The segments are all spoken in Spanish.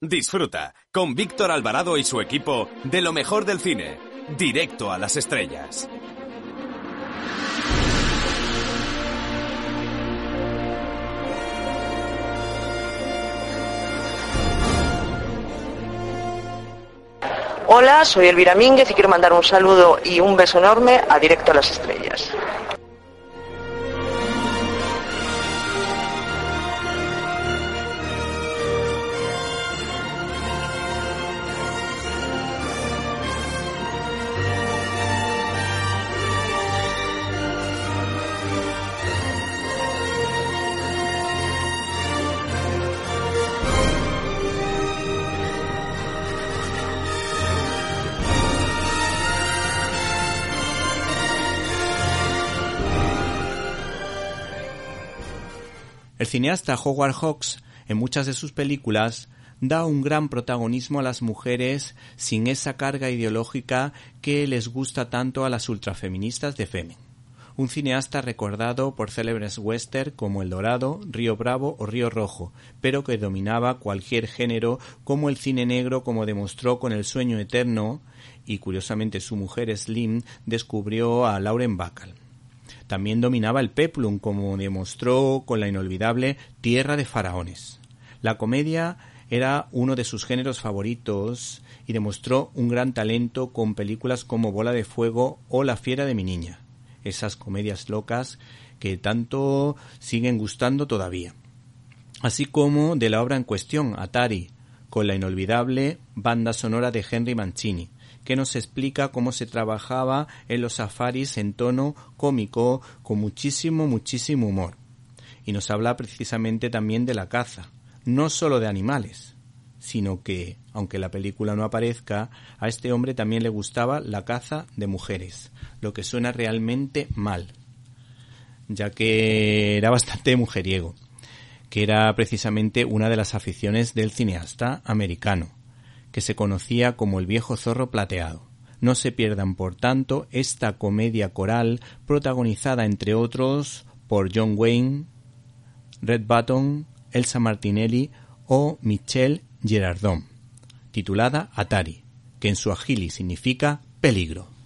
Disfruta con Víctor Alvarado y su equipo de lo mejor del cine, directo a las estrellas. Hola, soy Elvira Mínguez y quiero mandar un saludo y un beso enorme a Directo a las Estrellas. Cineasta Howard Hawks, en muchas de sus películas, da un gran protagonismo a las mujeres sin esa carga ideológica que les gusta tanto a las ultrafeministas de Femen. Un cineasta recordado por célebres western como El Dorado, Río Bravo o Río Rojo, pero que dominaba cualquier género como el cine negro como demostró con El Sueño Eterno y curiosamente su mujer Slim descubrió a Lauren Bacall. También dominaba el peplum, como demostró con la inolvidable Tierra de Faraones. La comedia era uno de sus géneros favoritos y demostró un gran talento con películas como Bola de Fuego o La Fiera de mi Niña. Esas comedias locas que tanto siguen gustando todavía. Así como de la obra en cuestión, Atari, con la inolvidable banda sonora de Henry Mancini, que nos explica cómo se trabajaba en los safaris en tono cómico, con muchísimo, muchísimo humor. Y nos habla precisamente también de la caza, no solo de animales, sino que, aunque la película no aparezca, a este hombre también le gustaba la caza de mujeres, lo que suena realmente mal, ya que era bastante mujeriego, que era precisamente una de las aficiones del cineasta americano que se conocía como el viejo zorro plateado. No se pierdan, por tanto, esta comedia coral protagonizada, entre otros, por John Wayne, Red Button, Elsa Martinelli o Michelle Girardon, titulada Atari, que en su agili significa peligro.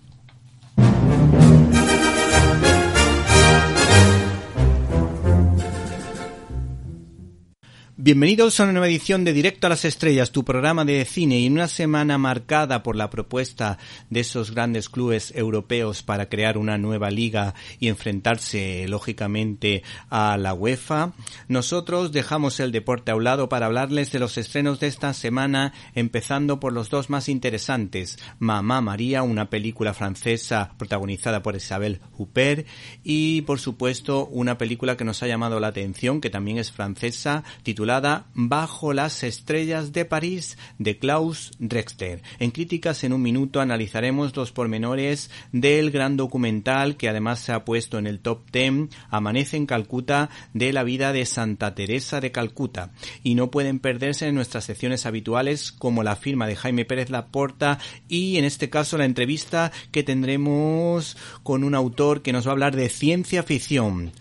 Bienvenidos a una nueva edición de Directo a las Estrellas, tu programa de cine y en una semana marcada por la propuesta de esos grandes clubes europeos para crear una nueva liga y enfrentarse lógicamente a la UEFA. Nosotros dejamos el deporte a un lado para hablarles de los estrenos de esta semana, empezando por los dos más interesantes, Mamá María, una película francesa protagonizada por Isabel Huppert y por supuesto una película que nos ha llamado la atención, que también es francesa, titulada Bajo las estrellas de París de Klaus Drexter. En Críticas en un minuto analizaremos los pormenores del gran documental que además se ha puesto en el top 10 Amanece en Calcuta de la vida de Santa Teresa de Calcuta. Y no pueden perderse en nuestras secciones habituales como la firma de Jaime Pérez Laporta y en este caso la entrevista que tendremos con un autor que nos va a hablar de ciencia ficción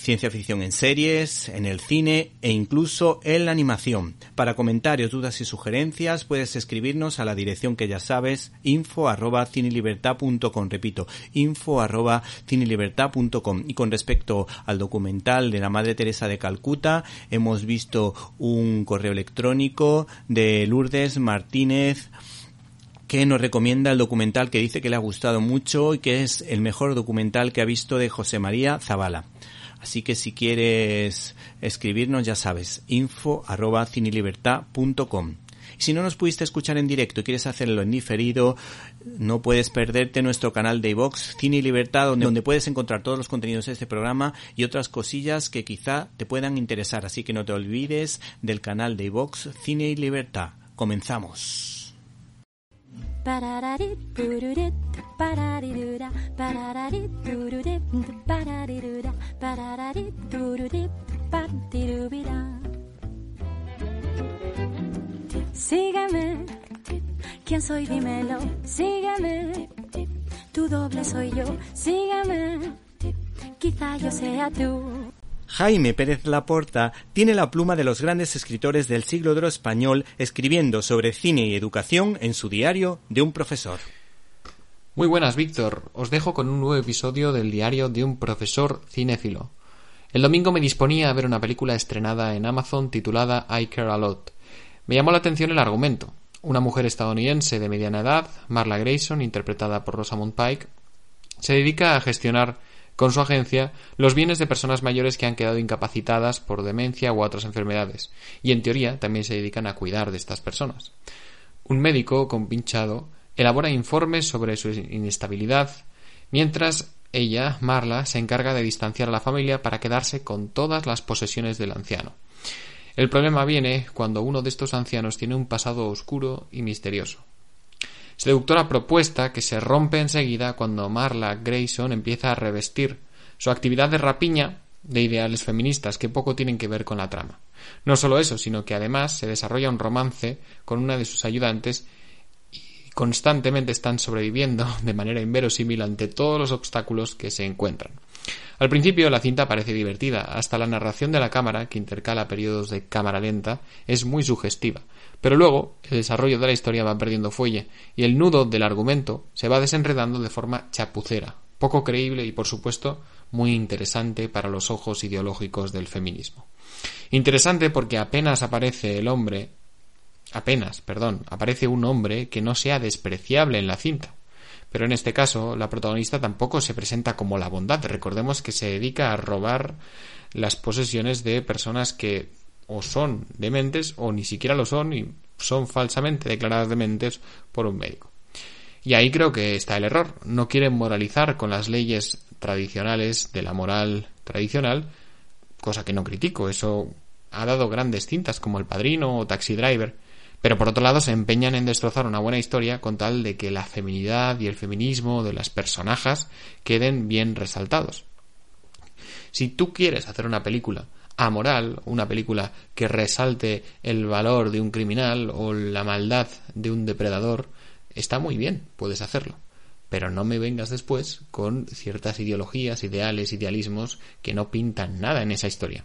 ciencia ficción en series, en el cine e incluso en la animación. Para comentarios, dudas y sugerencias puedes escribirnos a la dirección que ya sabes, info arroba cinelibertad.com. Repito, info arroba cinelibertad.com. Y con respecto al documental de la Madre Teresa de Calcuta, hemos visto un correo electrónico de Lourdes Martínez que nos recomienda el documental que dice que le ha gustado mucho y que es el mejor documental que ha visto de José María Zavala. Así que si quieres escribirnos, ya sabes, info arroba cinelibertad.com. Y si no nos pudiste escuchar en directo y quieres hacerlo en diferido, no puedes perderte nuestro canal de iVox Cine y Libertad, donde, donde, puedes encontrar todos los contenidos de este programa y otras cosillas que quizá te puedan interesar. Así que no te olvides del canal de iVox Cine y Libertad. Comenzamos. Sígueme, ¿quién soy? Dímelo, sígueme, tu doble soy yo, sígueme, quizá yo sea tú. Jaime Pérez Laporta tiene la pluma de los grandes escritores del siglo de español escribiendo sobre cine y educación en su diario de un profesor. Muy buenas, Víctor. Os dejo con un nuevo episodio del diario de un profesor cinéfilo. El domingo me disponía a ver una película estrenada en Amazon titulada I Care a Lot. Me llamó la atención el argumento. Una mujer estadounidense de mediana edad, Marla Grayson, interpretada por Rosamund Pike, se dedica a gestionar con su agencia los bienes de personas mayores que han quedado incapacitadas por demencia u otras enfermedades, y en teoría también se dedican a cuidar de estas personas. Un médico compinchado elabora informes sobre su inestabilidad, mientras ella, Marla, se encarga de distanciar a la familia para quedarse con todas las posesiones del anciano. El problema viene cuando uno de estos ancianos tiene un pasado oscuro y misterioso. Seductora propuesta que se rompe enseguida cuando Marla Grayson empieza a revestir su actividad de rapiña de ideales feministas que poco tienen que ver con la trama. No solo eso, sino que además se desarrolla un romance con una de sus ayudantes y constantemente están sobreviviendo de manera inverosímil ante todos los obstáculos que se encuentran. Al principio la cinta parece divertida, hasta la narración de la cámara, que intercala periodos de cámara lenta, es muy sugestiva, pero luego el desarrollo de la historia va perdiendo fuelle y el nudo del argumento se va desenredando de forma chapucera, poco creíble y por supuesto muy interesante para los ojos ideológicos del feminismo. Interesante porque apenas aparece el hombre, apenas, perdón, aparece un hombre que no sea despreciable en la cinta. Pero en este caso, la protagonista tampoco se presenta como la bondad. Recordemos que se dedica a robar las posesiones de personas que o son dementes o ni siquiera lo son y son falsamente declaradas dementes por un médico. Y ahí creo que está el error. No quieren moralizar con las leyes tradicionales de la moral tradicional, cosa que no critico. Eso ha dado grandes cintas como El Padrino o Taxi Driver. Pero por otro lado se empeñan en destrozar una buena historia con tal de que la feminidad y el feminismo de las personajes queden bien resaltados. Si tú quieres hacer una película amoral, una película que resalte el valor de un criminal o la maldad de un depredador, está muy bien, puedes hacerlo. Pero no me vengas después con ciertas ideologías, ideales, idealismos que no pintan nada en esa historia.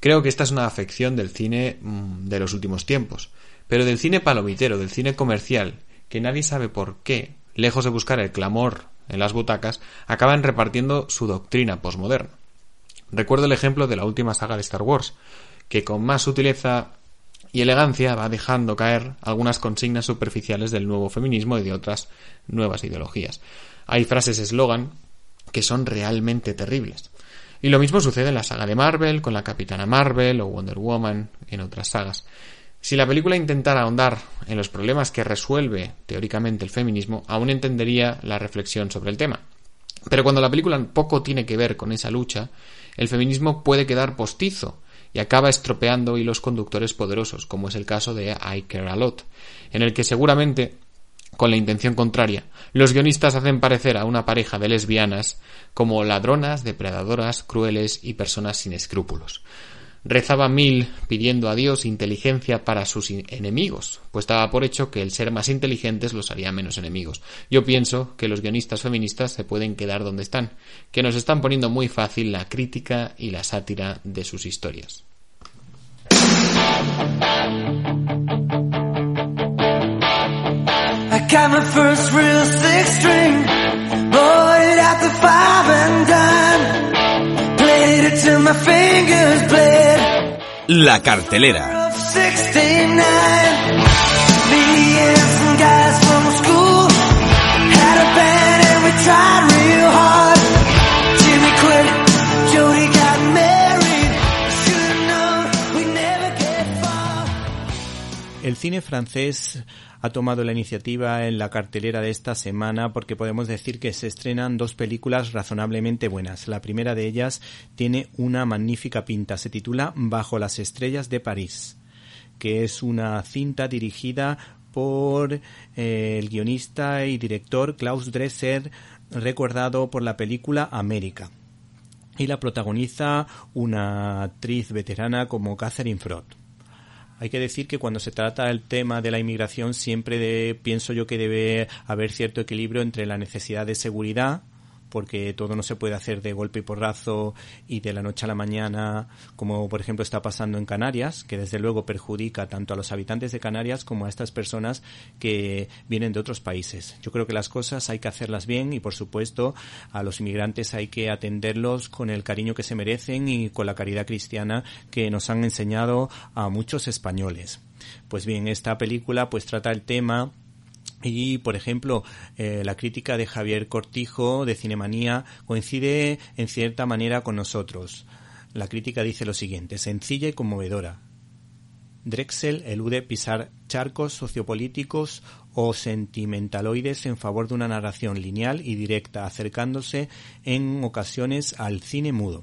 Creo que esta es una afección del cine mm, de los últimos tiempos, pero del cine palomitero, del cine comercial, que nadie sabe por qué, lejos de buscar el clamor en las butacas, acaban repartiendo su doctrina posmoderna. Recuerdo el ejemplo de la última saga de Star Wars, que con más sutileza y elegancia va dejando caer algunas consignas superficiales del nuevo feminismo y de otras nuevas ideologías. Hay frases eslogan que son realmente terribles. Y lo mismo sucede en la saga de Marvel, con la Capitana Marvel o Wonder Woman en otras sagas. Si la película intentara ahondar en los problemas que resuelve teóricamente el feminismo, aún entendería la reflexión sobre el tema. Pero cuando la película poco tiene que ver con esa lucha, el feminismo puede quedar postizo y acaba estropeando hilos conductores poderosos, como es el caso de I Care a Lot, en el que seguramente, con la intención contraria, los guionistas hacen parecer a una pareja de lesbianas como ladronas, depredadoras, crueles y personas sin escrúpulos. Rezaba mil pidiendo a Dios inteligencia para sus enemigos, pues daba por hecho que el ser más inteligentes los haría menos enemigos. Yo pienso que los guionistas feministas se pueden quedar donde están, que nos están poniendo muy fácil la crítica y la sátira de sus historias. La cartelera. El cine francés ha tomado la iniciativa en la cartelera de esta semana porque podemos decir que se estrenan dos películas razonablemente buenas. La primera de ellas tiene una magnífica pinta. Se titula Bajo las estrellas de París, que es una cinta dirigida por eh, el guionista y director Klaus Dresser, recordado por la película América. Y la protagoniza una actriz veterana como Catherine Frott. Hay que decir que cuando se trata el tema de la inmigración siempre pienso yo que debe haber cierto equilibrio entre la necesidad de seguridad porque todo no se puede hacer de golpe y porrazo y de la noche a la mañana, como por ejemplo está pasando en Canarias, que desde luego perjudica tanto a los habitantes de Canarias como a estas personas que vienen de otros países. Yo creo que las cosas hay que hacerlas bien y por supuesto a los inmigrantes hay que atenderlos con el cariño que se merecen y con la caridad cristiana que nos han enseñado a muchos españoles. Pues bien, esta película pues trata el tema y, por ejemplo, eh, la crítica de Javier Cortijo de Cinemanía coincide en cierta manera con nosotros. La crítica dice lo siguiente, sencilla y conmovedora. Drexel elude pisar charcos sociopolíticos o sentimentaloides en favor de una narración lineal y directa, acercándose en ocasiones al cine mudo.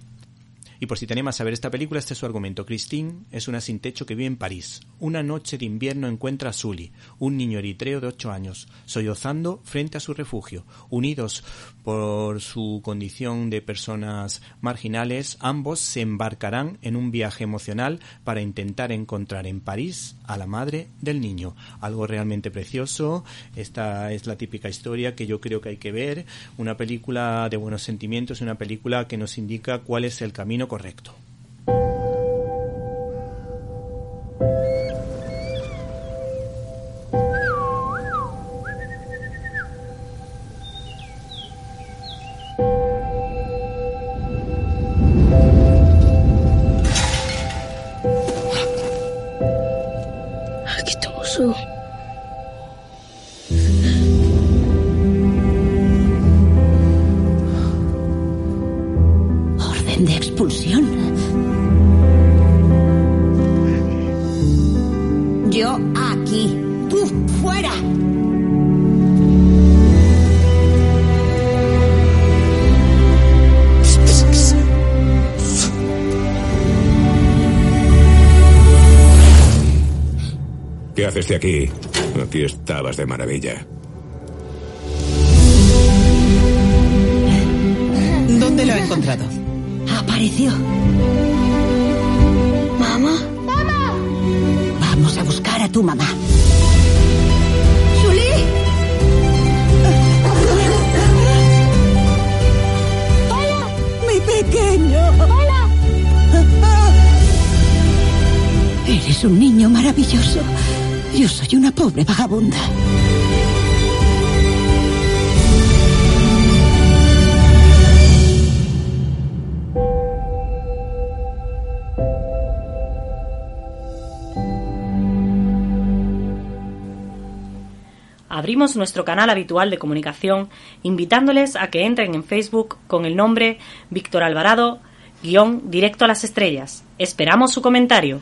Y por si tenéis a ver esta película, este es su argumento. Christine es una sin techo que vive en París. Una noche de invierno encuentra a Sully, un niño eritreo de ocho años, sollozando frente a su refugio. Unidos por su condición de personas marginales, ambos se embarcarán en un viaje emocional para intentar encontrar en París a la madre del niño. Algo realmente precioso. Esta es la típica historia que yo creo que hay que ver. Una película de buenos sentimientos, una película que nos indica cuál es el camino correcto. Aquí. ¿Qué haces de aquí? Aquí estabas de maravilla. ¿Dónde lo ha encontrado? Apareció. ¿Mamá? ¡Mamá! Vamos a buscar a tu mamá. ¡Sully! ¡Hola! Mi pequeño. ¡Hola! Eres un niño maravilloso. Yo soy una pobre vagabunda. Abrimos nuestro canal habitual de comunicación invitándoles a que entren en Facebook con el nombre Víctor Alvarado, guion directo a las estrellas. Esperamos su comentario.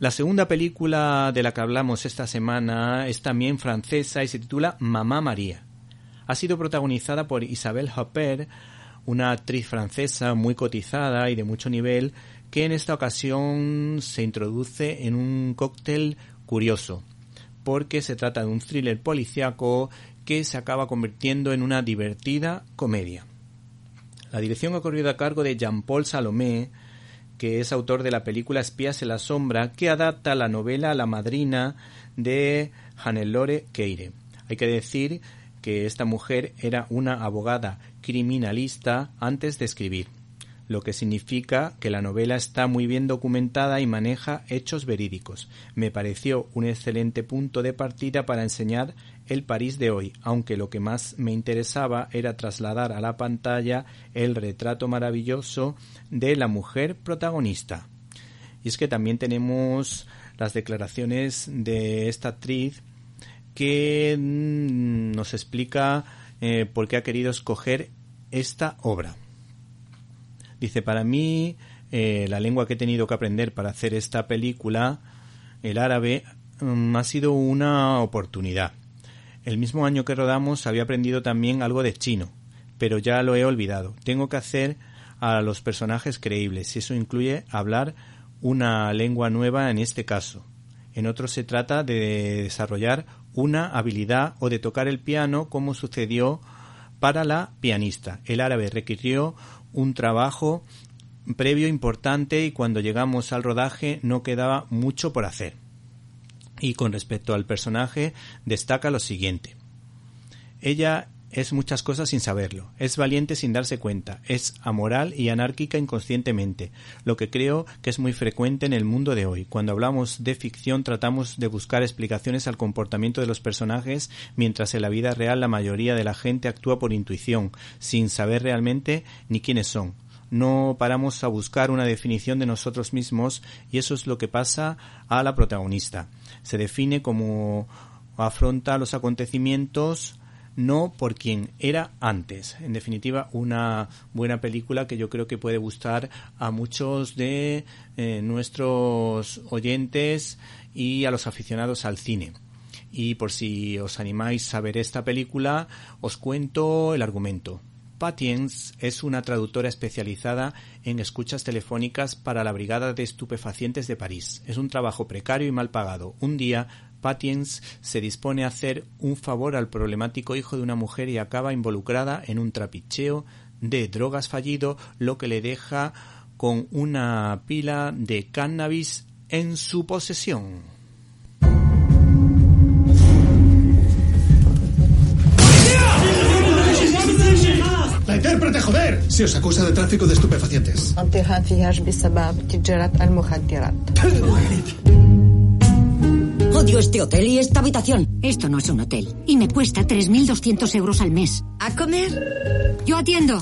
La segunda película de la que hablamos esta semana es también francesa y se titula Mamá María. Ha sido protagonizada por Isabelle Huppert, una actriz francesa muy cotizada y de mucho nivel que en esta ocasión se introduce en un cóctel curioso, porque se trata de un thriller policiaco que se acaba convirtiendo en una divertida comedia. La dirección ha corrido a cargo de Jean-Paul Salomé, que es autor de la película Espías en la sombra, que adapta la novela La madrina de Hannelore Keire. Hay que decir que esta mujer era una abogada criminalista antes de escribir, lo que significa que la novela está muy bien documentada y maneja hechos verídicos. Me pareció un excelente punto de partida para enseñar el París de hoy, aunque lo que más me interesaba era trasladar a la pantalla el retrato maravilloso de la mujer protagonista. Y es que también tenemos las declaraciones de esta actriz que mm, nos explica eh, por qué ha querido escoger esta obra. Dice, para mí, eh, la lengua que he tenido que aprender para hacer esta película, el árabe, mm, ha sido una oportunidad. El mismo año que rodamos había aprendido también algo de chino, pero ya lo he olvidado. Tengo que hacer a los personajes creíbles eso incluye hablar una lengua nueva en este caso. En otros se trata de desarrollar una habilidad o de tocar el piano como sucedió para la pianista. El árabe requirió un trabajo previo importante y cuando llegamos al rodaje no quedaba mucho por hacer. Y con respecto al personaje destaca lo siguiente. Ella es muchas cosas sin saberlo, es valiente sin darse cuenta, es amoral y anárquica inconscientemente, lo que creo que es muy frecuente en el mundo de hoy. Cuando hablamos de ficción tratamos de buscar explicaciones al comportamiento de los personajes, mientras en la vida real la mayoría de la gente actúa por intuición, sin saber realmente ni quiénes son. No paramos a buscar una definición de nosotros mismos y eso es lo que pasa a la protagonista. Se define como afronta los acontecimientos no por quien era antes. En definitiva, una buena película que yo creo que puede gustar a muchos de eh, nuestros oyentes y a los aficionados al cine. Y por si os animáis a ver esta película, os cuento el argumento. Patience es una traductora especializada en escuchas telefónicas para la Brigada de Estupefacientes de París. Es un trabajo precario y mal pagado. Un día Patience se dispone a hacer un favor al problemático hijo de una mujer y acaba involucrada en un trapicheo de drogas fallido, lo que le deja con una pila de cannabis en su posesión. Intérprete, joder! Se os acusa de tráfico de estupefacientes. Odio este hotel y esta habitación. Esto no es un hotel. Y me cuesta 3.200 euros al mes. ¿A comer? Yo atiendo.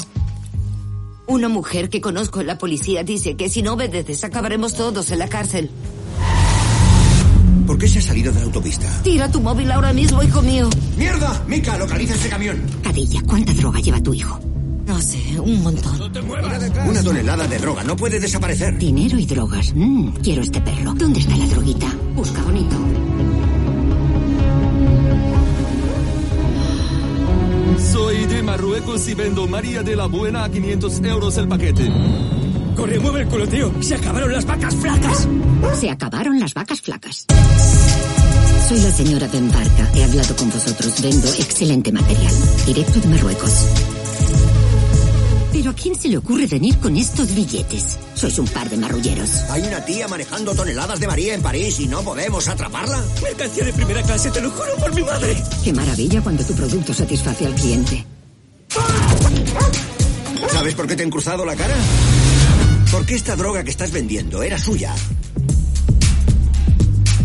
Una mujer que conozco en la policía dice que si no obedeces acabaremos todos en la cárcel. ¿Por qué se ha salido de la autopista? Tira tu móvil ahora mismo, hijo mío. ¡Mierda! Mica, localiza ese camión. Cadilla, ¿cuánta droga lleva tu hijo? No sé, un montón. Una tonelada de droga, no puede desaparecer. Dinero y drogas. Mm, quiero este perro. ¿Dónde está la droguita? Busca bonito. Soy de Marruecos y vendo María de la Buena a 500 euros el paquete. ¡Corre, mueve el culo, tío! ¡Se acabaron las vacas flacas! Se acabaron las vacas flacas. Soy la señora Benbarca. He hablado con vosotros. Vendo excelente material. Directo de Marruecos. ¿Pero a quién se le ocurre venir con estos billetes? Sois un par de marrulleros. Hay una tía manejando toneladas de María en París y no podemos atraparla. Mercancía de primera clase, te lo juro por mi madre. Qué maravilla cuando tu producto satisface al cliente. ¿Sabes por qué te han cruzado la cara? Porque esta droga que estás vendiendo era suya.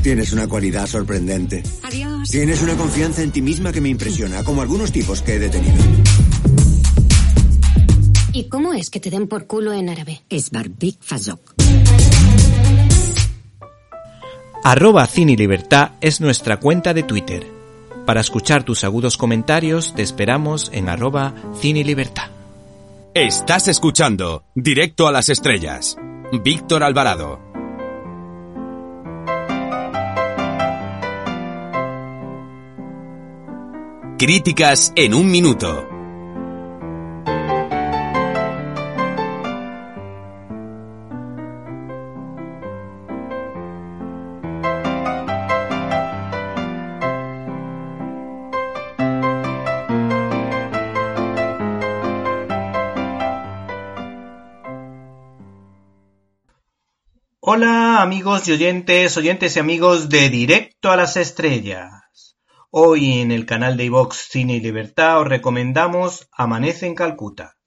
Tienes una cualidad sorprendente. Adiós. Tienes una confianza en ti misma que me impresiona, como algunos tipos que he detenido. ¿Y cómo es que te den por culo en árabe? Es Barbik Fazok. Arroba Cine Libertad es nuestra cuenta de Twitter. Para escuchar tus agudos comentarios te esperamos en arroba Cine Libertad. Estás escuchando Directo a las Estrellas. Víctor Alvarado. Críticas en un minuto. Hola amigos y oyentes, oyentes y amigos de Directo a las Estrellas. Hoy en el canal de iVox Cine y Libertad os recomendamos Amanece en Calcuta.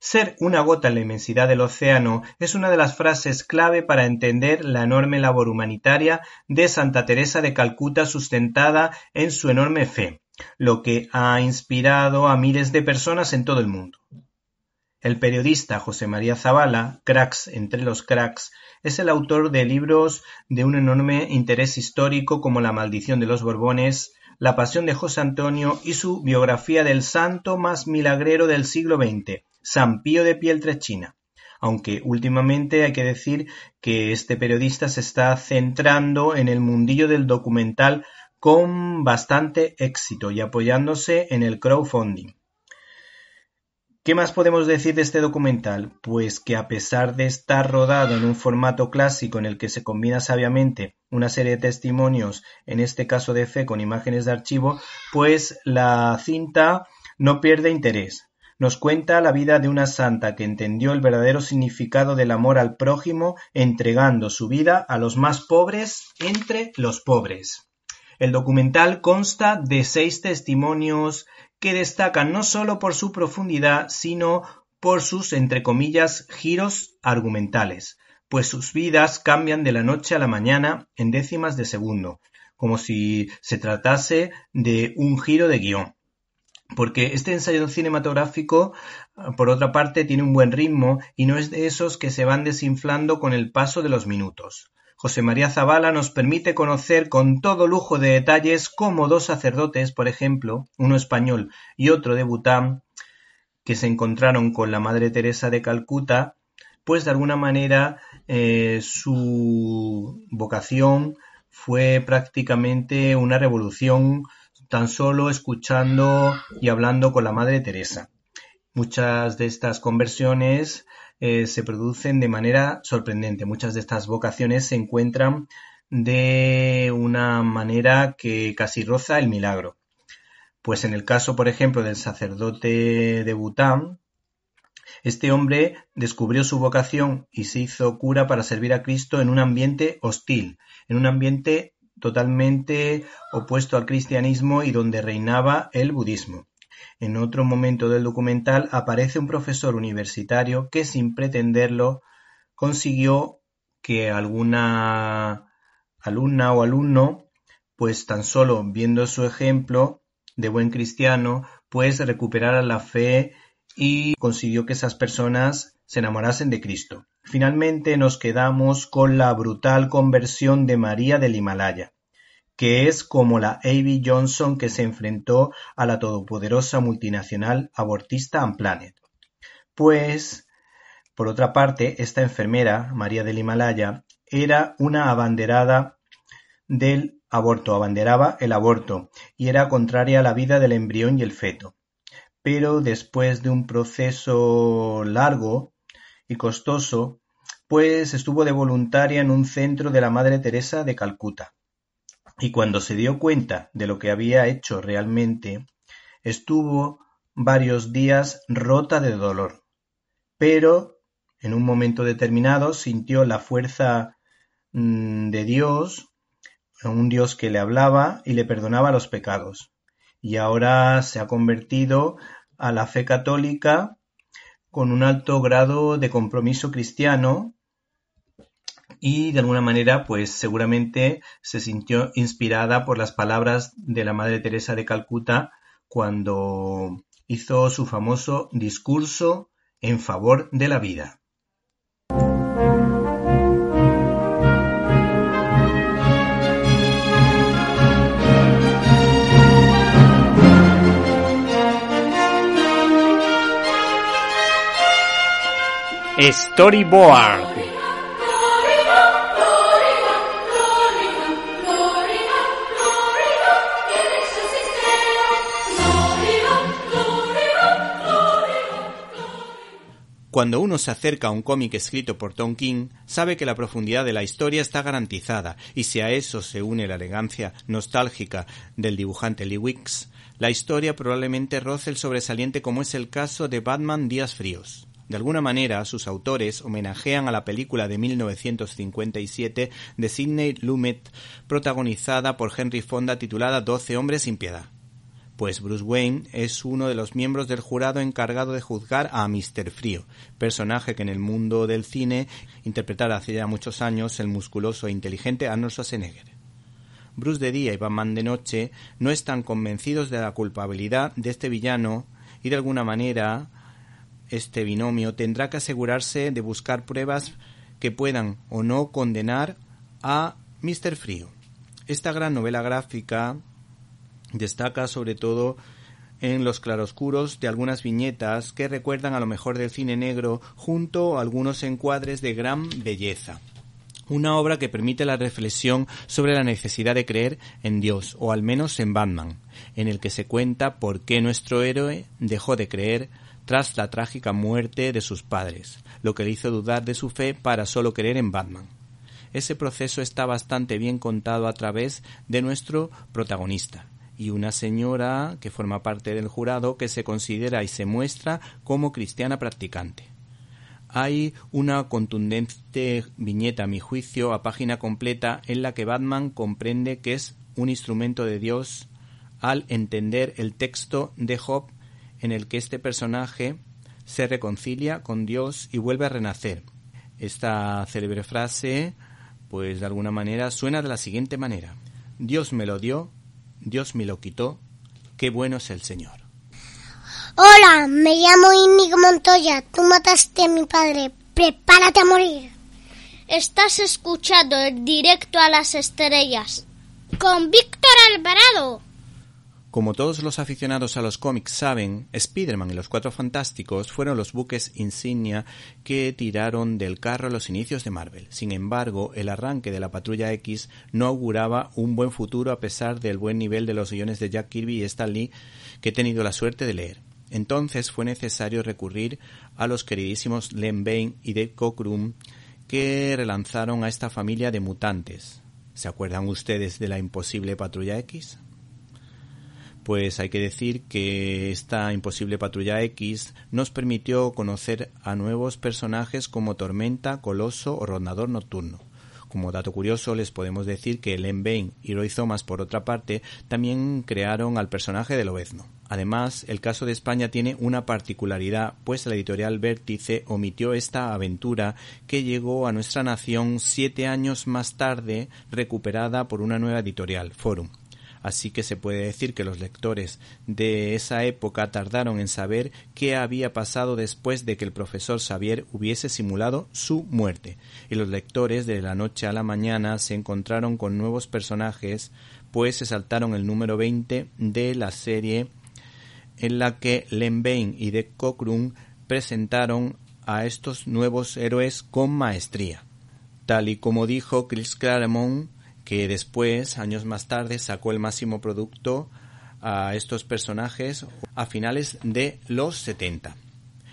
Ser una gota en la inmensidad del océano es una de las frases clave para entender la enorme labor humanitaria de Santa Teresa de Calcuta sustentada en su enorme fe, lo que ha inspirado a miles de personas en todo el mundo. El periodista José María Zavala, Cracks entre los cracks, es el autor de libros de un enorme interés histórico como La maldición de los Borbones, La Pasión de José Antonio y su biografía del santo más milagrero del siglo XX, San Pío de Pieltrechina. Aunque últimamente hay que decir que este periodista se está centrando en el mundillo del documental con bastante éxito y apoyándose en el crowdfunding. ¿Qué más podemos decir de este documental? Pues que a pesar de estar rodado en un formato clásico en el que se combina sabiamente una serie de testimonios, en este caso de fe con imágenes de archivo, pues la cinta no pierde interés. Nos cuenta la vida de una santa que entendió el verdadero significado del amor al prójimo entregando su vida a los más pobres entre los pobres. El documental consta de seis testimonios que destacan no solo por su profundidad, sino por sus, entre comillas, giros argumentales, pues sus vidas cambian de la noche a la mañana en décimas de segundo, como si se tratase de un giro de guion. Porque este ensayo cinematográfico, por otra parte, tiene un buen ritmo y no es de esos que se van desinflando con el paso de los minutos. José María Zavala nos permite conocer con todo lujo de detalles cómo dos sacerdotes, por ejemplo, uno español y otro de Bután, que se encontraron con la Madre Teresa de Calcuta, pues de alguna manera eh, su vocación fue prácticamente una revolución tan solo escuchando y hablando con la Madre Teresa. Muchas de estas conversiones eh, se producen de manera sorprendente. Muchas de estas vocaciones se encuentran de una manera que casi roza el milagro. Pues en el caso, por ejemplo, del sacerdote de Bután, este hombre descubrió su vocación y se hizo cura para servir a Cristo en un ambiente hostil, en un ambiente totalmente opuesto al cristianismo y donde reinaba el budismo. En otro momento del documental aparece un profesor universitario que sin pretenderlo consiguió que alguna alumna o alumno, pues tan solo viendo su ejemplo de buen cristiano, pues recuperara la fe y consiguió que esas personas se enamorasen de Cristo. Finalmente nos quedamos con la brutal conversión de María del Himalaya que es como la A.B. Johnson que se enfrentó a la todopoderosa multinacional abortista Unplanet. Pues, por otra parte, esta enfermera, María del Himalaya, era una abanderada del aborto, abanderaba el aborto y era contraria a la vida del embrión y el feto. Pero después de un proceso largo y costoso, pues estuvo de voluntaria en un centro de la Madre Teresa de Calcuta y cuando se dio cuenta de lo que había hecho realmente, estuvo varios días rota de dolor. Pero en un momento determinado sintió la fuerza mm, de Dios, un Dios que le hablaba y le perdonaba los pecados. Y ahora se ha convertido a la fe católica con un alto grado de compromiso cristiano y de alguna manera pues seguramente se sintió inspirada por las palabras de la Madre Teresa de Calcuta cuando hizo su famoso discurso en favor de la vida. Storyboard Cuando uno se acerca a un cómic escrito por Tom King, sabe que la profundidad de la historia está garantizada, y si a eso se une la elegancia nostálgica del dibujante Lee Wicks, la historia probablemente roce el sobresaliente como es el caso de Batman Días Fríos. De alguna manera, sus autores homenajean a la película de 1957 de Sidney Lumet, protagonizada por Henry Fonda titulada Doce hombres sin piedad pues Bruce Wayne es uno de los miembros del jurado encargado de juzgar a Mr. Frío, personaje que en el mundo del cine interpretara hace ya muchos años el musculoso e inteligente Arnold Schwarzenegger. Bruce de día y Batman de noche no están convencidos de la culpabilidad de este villano y de alguna manera este binomio tendrá que asegurarse de buscar pruebas que puedan o no condenar a Mr. Frío. Esta gran novela gráfica Destaca sobre todo en los claroscuros de algunas viñetas que recuerdan a lo mejor del cine negro junto a algunos encuadres de gran belleza. Una obra que permite la reflexión sobre la necesidad de creer en Dios, o al menos en Batman, en el que se cuenta por qué nuestro héroe dejó de creer tras la trágica muerte de sus padres, lo que le hizo dudar de su fe para solo creer en Batman. Ese proceso está bastante bien contado a través de nuestro protagonista, y una señora que forma parte del jurado que se considera y se muestra como cristiana practicante. Hay una contundente viñeta, a mi juicio, a página completa, en la que Batman comprende que es un instrumento de Dios al entender el texto de Job en el que este personaje se reconcilia con Dios y vuelve a renacer. Esta célebre frase, pues de alguna manera, suena de la siguiente manera. Dios me lo dio, Dios me lo quitó, qué bueno es el Señor. Hola, me llamo Inigo Montoya. Tú mataste a mi padre. Prepárate a morir. Estás escuchando el directo a las estrellas con Víctor Alvarado. Como todos los aficionados a los cómics saben, Spider-Man y los Cuatro Fantásticos fueron los buques insignia que tiraron del carro a los inicios de Marvel. Sin embargo, el arranque de la Patrulla X no auguraba un buen futuro a pesar del buen nivel de los guiones de Jack Kirby y Stan Lee que he tenido la suerte de leer. Entonces fue necesario recurrir a los queridísimos Len Bain y Dave Cockrum que relanzaron a esta familia de mutantes. ¿Se acuerdan ustedes de la imposible Patrulla X? Pues hay que decir que esta imposible patrulla X nos permitió conocer a nuevos personajes como Tormenta, Coloso o Rondador Nocturno. Como dato curioso les podemos decir que Len Bain y Roy Thomas por otra parte también crearon al personaje de Lobezno. Además, el caso de España tiene una particularidad, pues la editorial Vértice omitió esta aventura que llegó a nuestra nación siete años más tarde, recuperada por una nueva editorial, Forum así que se puede decir que los lectores de esa época tardaron en saber qué había pasado después de que el profesor Xavier hubiese simulado su muerte, y los lectores de la noche a la mañana se encontraron con nuevos personajes, pues se saltaron el número 20 de la serie en la que Len Bain y De Cockrum presentaron a estos nuevos héroes con maestría. Tal y como dijo Chris Claremont, que después, años más tarde, sacó el máximo producto a estos personajes a finales de los 70.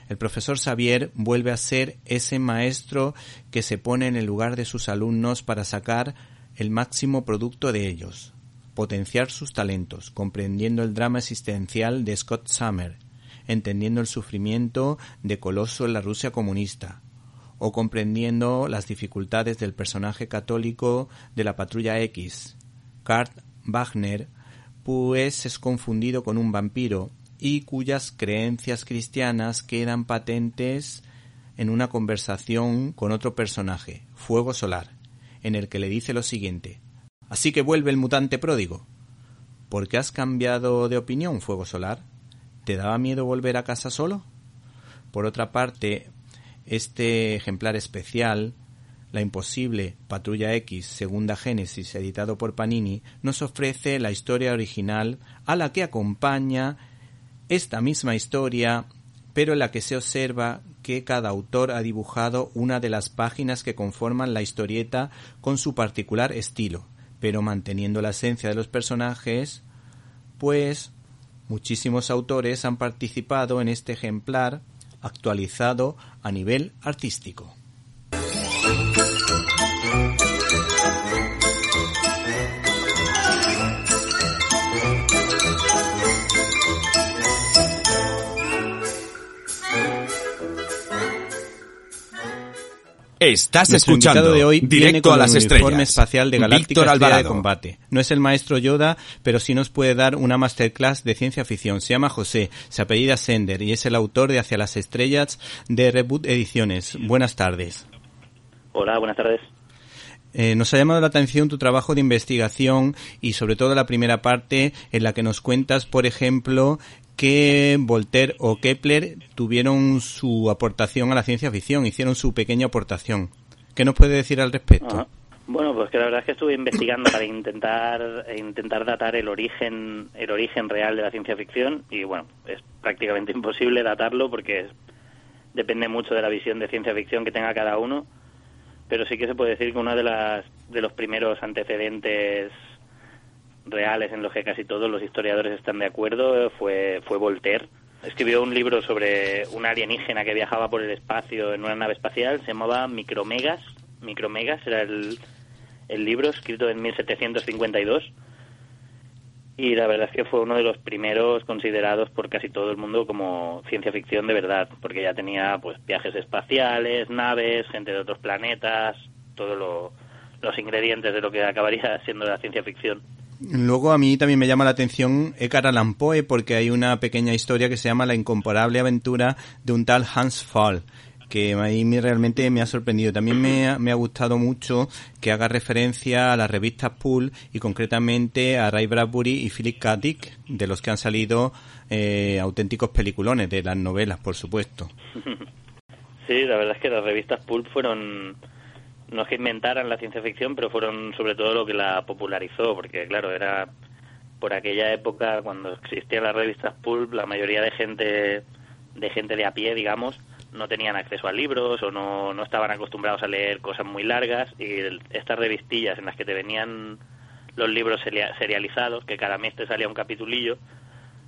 El profesor Xavier vuelve a ser ese maestro que se pone en el lugar de sus alumnos para sacar el máximo producto de ellos, potenciar sus talentos, comprendiendo el drama existencial de Scott Summer, entendiendo el sufrimiento de Coloso en la Rusia comunista, o comprendiendo las dificultades del personaje católico de la Patrulla X, Kurt Wagner, pues es confundido con un vampiro y cuyas creencias cristianas quedan patentes en una conversación con otro personaje, Fuego Solar, en el que le dice lo siguiente Así que vuelve el mutante pródigo. ¿Por qué has cambiado de opinión, Fuego Solar? ¿Te daba miedo volver a casa solo? Por otra parte, este ejemplar especial, La imposible Patrulla X Segunda Génesis, editado por Panini, nos ofrece la historia original a la que acompaña esta misma historia, pero en la que se observa que cada autor ha dibujado una de las páginas que conforman la historieta con su particular estilo, pero manteniendo la esencia de los personajes, pues muchísimos autores han participado en este ejemplar actualizado a nivel artístico. Estás Nuestro escuchando invitado de hoy viene directo con a las estrellas. espacial de Galáctica de. Combate. No es el maestro Yoda, pero sí nos puede dar una masterclass de ciencia ficción. Se llama José, se apellida Sender y es el autor de Hacia las Estrellas de Reboot Ediciones. Buenas tardes. Hola, buenas tardes. Eh, nos ha llamado la atención tu trabajo de investigación y sobre todo la primera parte en la que nos cuentas, por ejemplo, que Voltaire o Kepler tuvieron su aportación a la ciencia ficción, hicieron su pequeña aportación. ¿Qué nos puede decir al respecto? Bueno, pues que la verdad es que estuve investigando para intentar intentar datar el origen el origen real de la ciencia ficción y bueno, es prácticamente imposible datarlo porque depende mucho de la visión de ciencia ficción que tenga cada uno, pero sí que se puede decir que uno de las de los primeros antecedentes reales en los que casi todos los historiadores están de acuerdo fue fue Voltaire. Escribió un libro sobre un alienígena que viajaba por el espacio en una nave espacial, se llamaba Micromegas. Micromegas era el, el libro, escrito en 1752. Y la verdad es que fue uno de los primeros considerados por casi todo el mundo como ciencia ficción de verdad, porque ya tenía pues viajes espaciales, naves, gente de otros planetas, todos los ingredientes de lo que acabaría siendo la ciencia ficción. Luego a mí también me llama la atención Edgar Allan porque hay una pequeña historia que se llama La incomparable aventura de un tal Hans Fall que a mí realmente me ha sorprendido. También me ha, me ha gustado mucho que haga referencia a las revistas Pool y concretamente a Ray Bradbury y Philip K. Dick, de los que han salido eh, auténticos peliculones de las novelas, por supuesto. Sí, la verdad es que las revistas Pulp fueron, no es que inventaran la ciencia ficción, pero fueron sobre todo lo que la popularizó, porque claro, era por aquella época cuando existían las revistas Pulp, la mayoría de gente, de gente de a pie, digamos, no tenían acceso a libros o no, no estaban acostumbrados a leer cosas muy largas y estas revistillas en las que te venían los libros serializados, que cada mes te salía un capitulillo,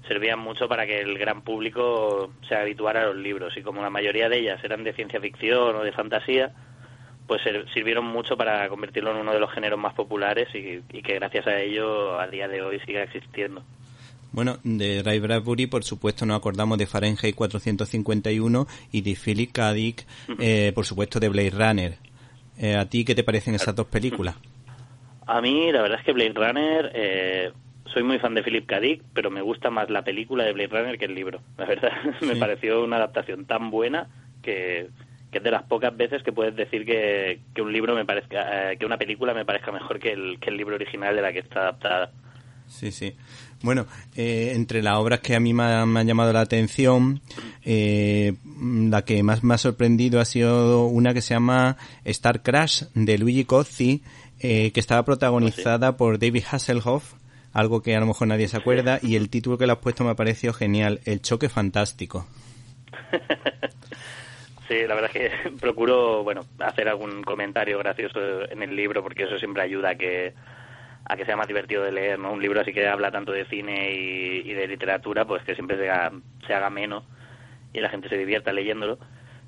servían mucho para que el gran público se habituara a los libros y como la mayoría de ellas eran de ciencia ficción o de fantasía, pues sirvieron mucho para convertirlo en uno de los géneros más populares y, y que gracias a ello a día de hoy siga existiendo. Bueno, de Ray Bradbury, por supuesto, nos acordamos de Fahrenheit 451 y de Philip K. Dick, eh, por supuesto, de Blade Runner. Eh, ¿A ti qué te parecen esas dos películas? A mí, la verdad es que Blade Runner, eh, soy muy fan de Philip K. Dick, pero me gusta más la película de Blade Runner que el libro. La verdad, me pareció una adaptación tan buena que, es de las pocas veces que puedes decir que, que un libro me parezca, que una película me parezca mejor que el, que el libro original de la que está adaptada. Sí, sí. Bueno, eh, entre las obras que a mí me, han llamado la atención, eh, la que más me ha sorprendido ha sido una que se llama Star Crash de Luigi Cozzi, eh, que estaba protagonizada por David Hasselhoff, algo que a lo mejor nadie se acuerda, y el título que le has puesto me ha parecido genial, El choque fantástico. Sí, la verdad es que procuro, bueno, hacer algún comentario gracioso en el libro porque eso siempre ayuda a que a que sea más divertido de leer, ¿no? Un libro así que habla tanto de cine y, de literatura, pues que siempre se haga, se haga menos y la gente se divierta leyéndolo.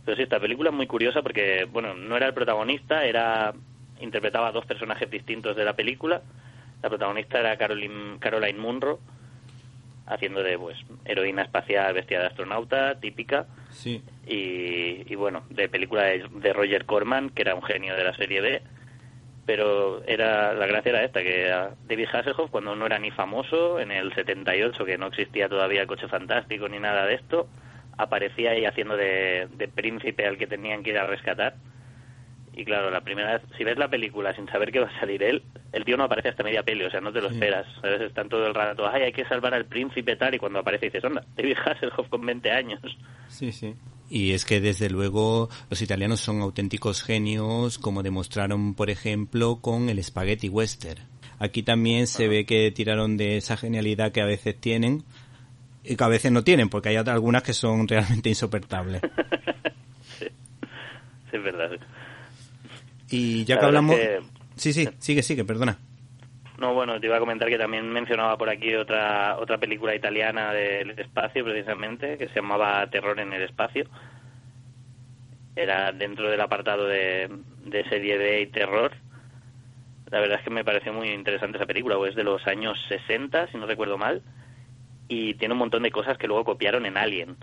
Pero sí, esta película es muy curiosa porque, bueno, no era el protagonista, era interpretaba a dos personajes distintos de la película. La protagonista era Caroline, Caroline Munro, haciendo de, pues, heroína espacial vestida de astronauta, típica. Sí. Y, y bueno, de película de, de Roger Corman, que era un genio de la serie B pero era la gracia era esta que David Hasselhoff cuando no era ni famoso en el 78 que no existía todavía el coche fantástico ni nada de esto aparecía ahí haciendo de, príncipe al que tenían que ir a rescatar y claro la primera vez si ves la película sin saber que va a salir él el tío no aparece hasta media peli o sea no te lo esperas ¿sabes? están todo el rato ay hay que salvar al príncipe tal y cuando aparece dices onda David Hasselhoff con 20 años sí sí y es que desde luego los italianos son auténticos genios, como demostraron, por ejemplo, con el Spaghetti Western. Aquí también se ve que tiraron de esa genialidad que a veces tienen y que a veces no tienen, porque hay algunas que son realmente insoportables. sí. es verdad. Y ya que hablamos... Sí, sí, sigue, sigue, perdona. No, bueno, te iba a comentar que también mencionaba por aquí otra otra película italiana del espacio, precisamente, que se llamaba Terror en el espacio. Era dentro del apartado de, de serie B y terror. La verdad es que me pareció muy interesante esa película, pues es de los años 60, si no recuerdo mal, y tiene un montón de cosas que luego copiaron en Alien.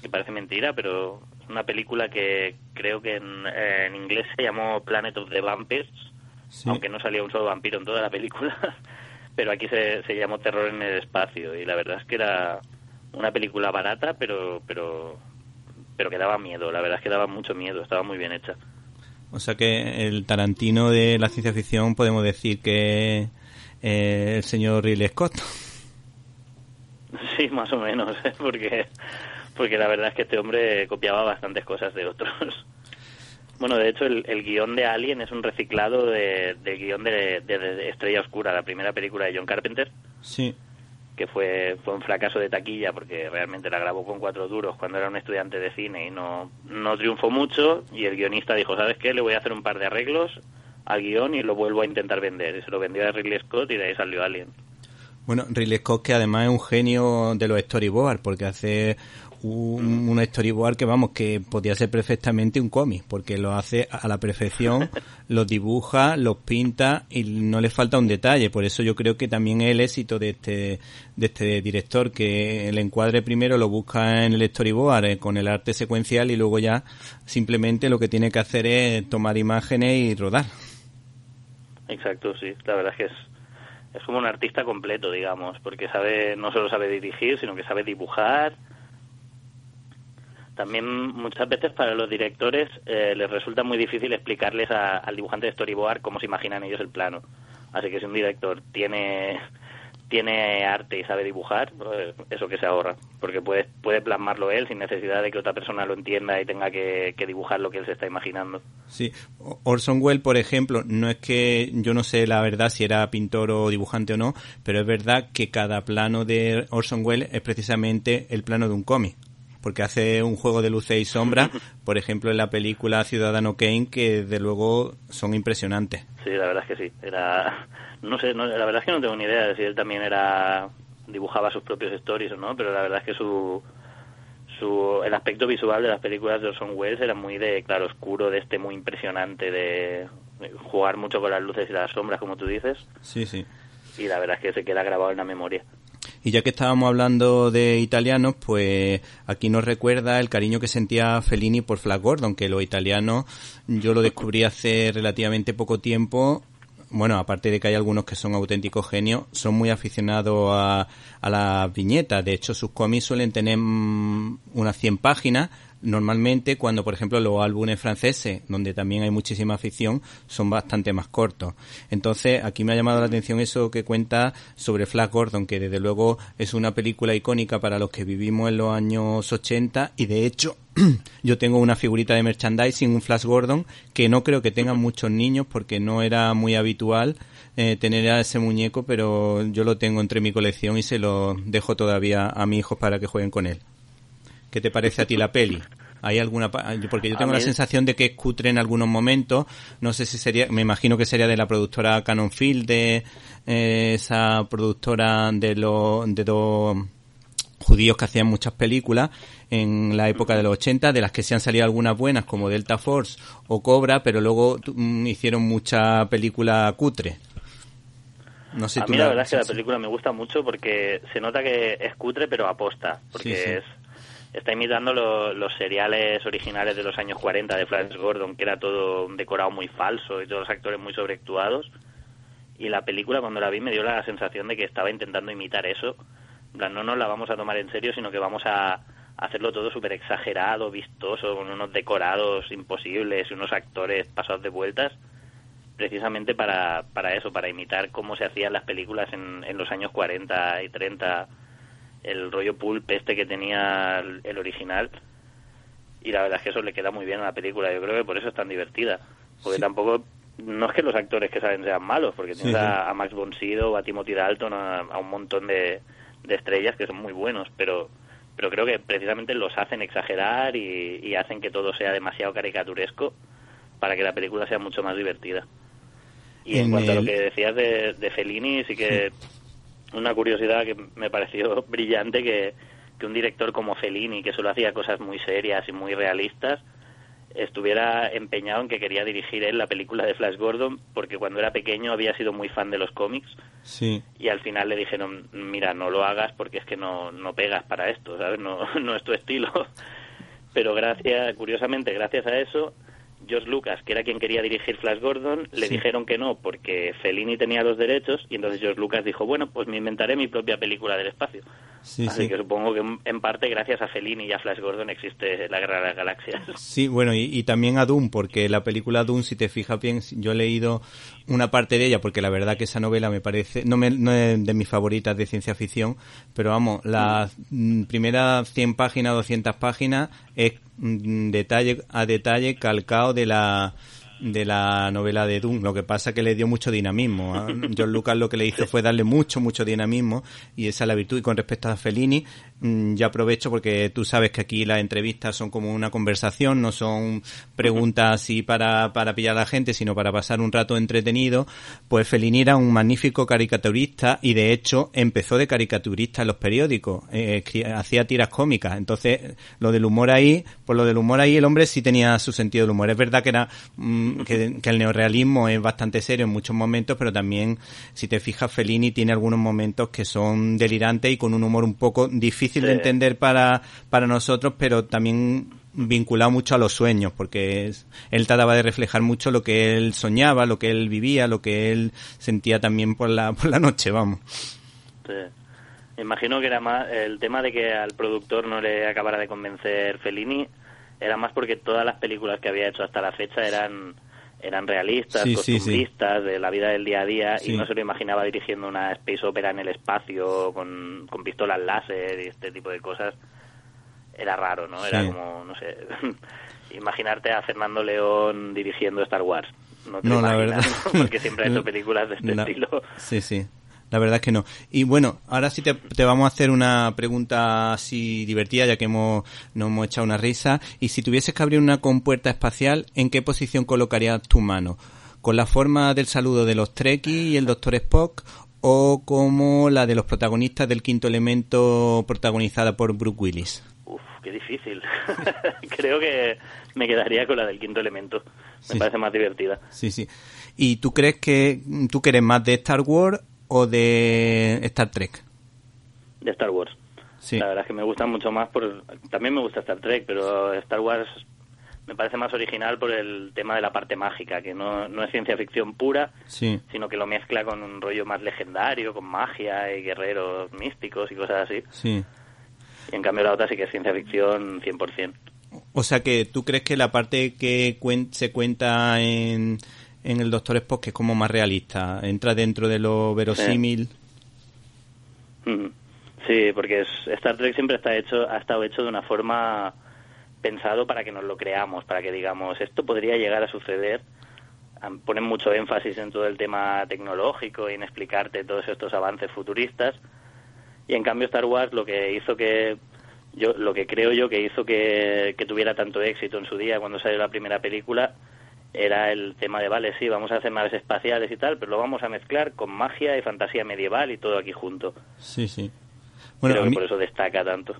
Que parece mentira, pero una película que creo que en, en inglés se llamó Planet of the Vampires aunque no salía un solo vampiro en toda la película, pero aquí se, se llamó Terror en el espacio y la verdad es que era una película barata, pero pero pero que daba miedo, la verdad es que daba mucho miedo, estaba muy bien hecha. O sea que el Tarantino de la ciencia ficción podemos decir que eh, el señor Ridley Scott. Sí, más o menos, ¿eh? porque porque la verdad es que este hombre copiaba bastantes cosas de otros. Bueno, de hecho, el, el guion de Alien es un reciclado de- del guion de, de- de Estrella Oscura, la primera película de John Carpenter, Sí. que fue, fue un fracaso de taquilla porque realmente la grabó con cuatro duros cuando era un estudiante de cine y no, no triunfó mucho. Y el guionista dijo: ¿Sabes qué? Le voy a hacer un par de arreglos al guion y lo vuelvo a intentar vender. Y se lo vendió a Ridley Scott y de ahí salió Alien. Bueno, Ridley Scott que además es un genio de los storyboards porque hace un, un storyboard que vamos que podría ser perfectamente un cómic porque lo hace a la perfección, los dibuja, los pinta y no le falta un detalle. Por eso yo creo que también es el éxito de este de este director que el encuadre primero lo busca en el storyboard eh, con el arte secuencial y luego ya simplemente lo que tiene que hacer es tomar imágenes y rodar. Exacto, sí. La verdad es que es, es como un artista completo, digamos, porque sabe no solo sabe dirigir, sino que sabe dibujar. También muchas veces para los directores eh, les resulta muy difícil explicarles al dibujante de storyboard cómo se imaginan ellos el plano. Así que si un director tiene tiene arte y sabe dibujar, pues eso que se ahorra, porque puede, puede plasmarlo él sin necesidad de que otra persona lo entienda y tenga que, que dibujar lo que él se está imaginando. Sí, Orson Welles, por ejemplo, no es que yo no sé la verdad si era pintor o dibujante o no, pero es verdad que cada plano de Orson Welles es precisamente el plano de un cómic. Porque hace un juego de luces y sombras, por ejemplo, en la película Ciudadano Kane, que de luego son impresionantes. Sí, la verdad es que sí. Era, no sé, no- la verdad es que no tengo ni idea de si él también era dibujaba sus propios stories o no, pero la verdad es que su su el aspecto visual de las películas de Orson Welles era muy de claro oscuro, de este muy impresionante de de jugar mucho con las luces y las sombras, como tú dices, Sí, sí. y la verdad es que se queda grabado en la memoria. Y ya que estábamos hablando de italianos, pues aquí nos recuerda el cariño que sentía Fellini por Flash Gordon, que los italianos yo lo descubrí hace relativamente poco tiempo. Bueno, aparte de que hay algunos que son auténticos genios, son muy aficionados a, a las viñetas. De hecho, sus cómics suelen tener mm, unas 100 páginas. Normalmente, cuando, por ejemplo, los álbumes franceses, donde también hay muchísima afición, son bastante más cortos. Entonces, aquí me ha llamado la atención eso que cuenta sobre Flash Gordon, que desde luego es una película icónica para los que vivimos en los años 80 y de hecho yo tengo una figurita de merchandising, un Flash Gordon, que no creo que tengan muchos niños porque no era muy habitual eh, tener a ese muñeco, pero yo lo tengo entre mi colección y se lo dejo todavía a mis hijos para que jueguen con él. ¿Qué te parece a ti la peli? ¿Hay alguna porque yo tengo la sensación de que es cutre en algunos momentos, no sé si sería, me imagino que sería de la productora Canon Field, de eh, esa productora de los de dos judíos que hacían muchas películas en la época de los 80, de las que se han salido algunas buenas como Delta Force o Cobra, pero luego mm, hicieron mucha película cutre. No sé a mí la la- verdad es que la película me gusta mucho porque se nota que es cutre pero aposta, porque Sí, sí. es está imitando lo- los seriales originales de los años 40 de Flash Gordon, que era todo un decorado muy falso y todos los actores muy sobreactuados. Y la película cuando la vi me dio la sensación de que estaba intentando imitar eso. No nos la vamos a tomar en serio, sino que vamos a hacerlo todo súper exagerado, vistoso, con unos decorados imposibles y unos actores pasados de vueltas precisamente para, para eso, para imitar cómo se hacían las películas en, en los años 40 y 30, el rollo pulp este que tenía el, el original. Y la verdad es que eso le queda muy bien a la película. Yo creo que por eso es tan divertida. Porque tampoco, no es que los actores que salen sean malos, porque tienes Sí, a, a Max von Sydow, a Timothy Dalton, a, a un montón de, de estrellas que son muy buenos, pero pero creo que precisamente los hacen exagerar y, y hacen que todo sea demasiado caricaturesco para que la película sea mucho más divertida. Y en, En cuanto a lo que decías de, de Fellini, sí que una curiosidad que me pareció brillante que, que un director como Fellini, que solo hacía cosas muy serias y muy realistas, estuviera empeñado en que quería dirigir él la película de Flash Gordon, porque cuando era pequeño había sido muy fan de los cómics Sí. y al final le dijeron, mira, no lo hagas porque es que no, no pegas para esto, ¿sabes? No, no es tu estilo. Pero gracias, curiosamente, gracias a eso, George Lucas, que era quien quería dirigir Flash Gordon, le Sí. dijeron que no porque Fellini tenía los derechos y entonces George Lucas dijo, bueno, pues me inventaré mi propia película del espacio. Sí, Así sí. que supongo que en- en parte gracias a Fellini y a Flash Gordon existe la Guerra de las Galaxias. Sí, bueno, y, y también a Doom, porque la película Doom, si te fijas bien, yo he leído una parte de ella, porque la verdad que esa novela me parece, no, me, no es de mis favoritas de ciencia ficción, pero vamos, las mm, primeras 100 páginas, 200 páginas, es mm, detalle a detalle calcado de la de la novela de Doom. Lo que pasa que le dio mucho dinamismo. ¿ah? John Lucas lo que le hizo fue darle mucho, mucho dinamismo y esa es la virtud. Y con respecto a Fellini, mm, ya aprovecho porque tú sabes que aquí las entrevistas son como una conversación, no son preguntas así para, para pillar a la gente, sino para pasar un rato entretenido. Pues Fellini era un magnífico caricaturista y de hecho empezó de caricaturista en los periódicos, eh, hacía tiras cómicas. Entonces, lo del humor ahí, pues lo del humor ahí el hombre sí tenía su sentido del humor. Es verdad que era mm, que, el neorrealismo es bastante serio en muchos momentos, pero también, si te fijas, Fellini tiene algunos momentos que son delirantes y con un humor un poco difícil de Sí. entender para, para nosotros, pero también vinculado mucho a los sueños, porque es- él trataba de reflejar mucho lo que él soñaba, lo que él vivía, lo que él sentía también por la, por la noche, vamos. Sí. Me imagino que era más el tema de que al productor no le acabara de convencer Fellini era más porque todas las películas que había hecho hasta la fecha eran eran realistas, Sí, sí, sí. costumbristas, de la vida del día a día, y no se lo imaginaba dirigiendo una space opera en el espacio con, con pistolas láser y este tipo de cosas. Era raro, ¿no? Era como, no sé, imaginarte a Fernando León dirigiendo Star Wars. No, te No, lo la imaginas, verdad. ¿no? Porque siempre ha hecho películas de este estilo. Sí, sí. La verdad es que no. Y bueno, ahora sí te, te vamos a hacer una pregunta así divertida, ya que hemos, nos hemos echado una risa. Y si tuvieses que abrir una compuerta espacial, ¿en qué posición colocarías tu mano? ¿Con la forma del saludo de los Trekkies y el Doctor Spock? ¿O como la de los protagonistas del quinto elemento protagonizada por Brooke Willis? Uf, qué difícil. Creo que me quedaría con la del quinto elemento. Me Sí. parece más divertida. Sí, sí. ¿Y tú crees que tú que eres más de Star Wars o de Star Trek? De Star Wars. Sí. La verdad es que me gusta mucho más por... También me gusta Star Trek, pero Star Wars me parece más original por el tema de la parte mágica, que no, no es ciencia ficción pura, Sí. sino que lo mezcla con un rollo más legendario, con magia y guerreros místicos y cosas así. Sí. Y en cambio la otra sí que es ciencia ficción 100%. O sea que tú crees que la parte que cuen- se cuenta en, en el Doctor Spock que es como más realista, entra dentro de lo verosímil. Sí, porque Star Trek siempre está hecho, ha estado hecho de una forma pensado para que nos lo creamos, para que digamos esto podría llegar a suceder. Ponen mucho énfasis en todo el tema tecnológico y en explicarte todos estos avances futuristas. Y en cambio Star Wars lo que hizo que yo lo que creo yo que hizo que tuviera tanto éxito en su día cuando salió la primera película era el tema de vale sí vamos a hacer naves espaciales y tal pero lo vamos a mezclar con magia y fantasía medieval y todo aquí junto Sí, sí. Bueno, creo a que mí, por eso destaca tanto